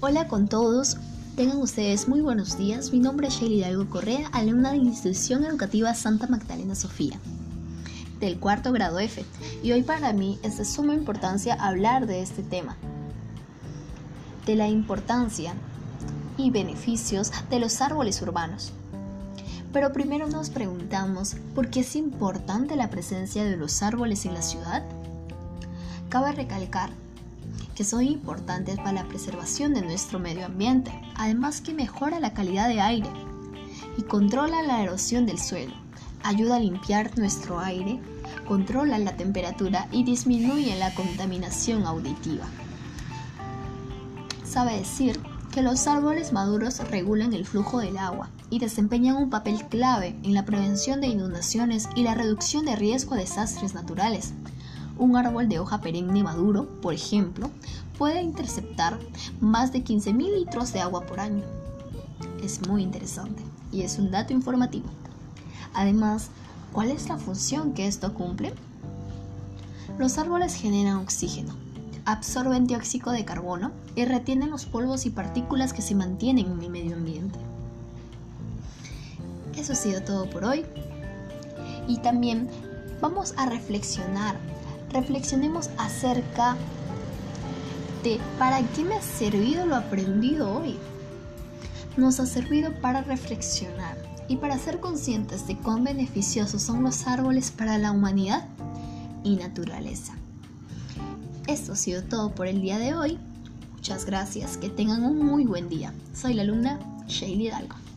Hola con todos, tengan ustedes muy buenos días. Mi nombre es Shelly Hidalgo Correa, alumna de la Institución Educativa Santa Magdalena Sofía, del cuarto grado F. Y hoy para mí es de suma importancia hablar de este tema, de la importancia y beneficios de los árboles urbanos. Pero primero nos preguntamos, ¿por qué es importante la presencia de los árboles en la ciudad? Cabe recalcar que son importantes para la preservación de nuestro medio ambiente, además que mejora la calidad de aire y controla la erosión del suelo, ayuda a limpiar nuestro aire, controla la temperatura y disminuye la contaminación auditiva. Sabe decir que los árboles maduros regulan el flujo del agua y desempeñan un papel clave en la prevención de inundaciones y la reducción de riesgo de desastres naturales, un árbol de hoja perenne maduro, por ejemplo, puede interceptar más de 15.000 litros de agua por año. Es muy interesante y es un dato informativo. Además, ¿cuál es la función que esto cumple? Los árboles generan oxígeno, absorben dióxido de carbono y retienen los polvos y partículas que se mantienen en el medio ambiente. Eso ha sido todo por hoy. Y también vamos a reflexionar reflexionemos acerca de para qué me ha servido lo aprendido hoy. Nos ha servido para reflexionar y para ser conscientes de cuán beneficiosos son los árboles para la humanidad y naturaleza. Esto ha sido todo por el día de hoy. Muchas gracias, que tengan un muy buen día. Soy la alumna Shaylee Hidalgo.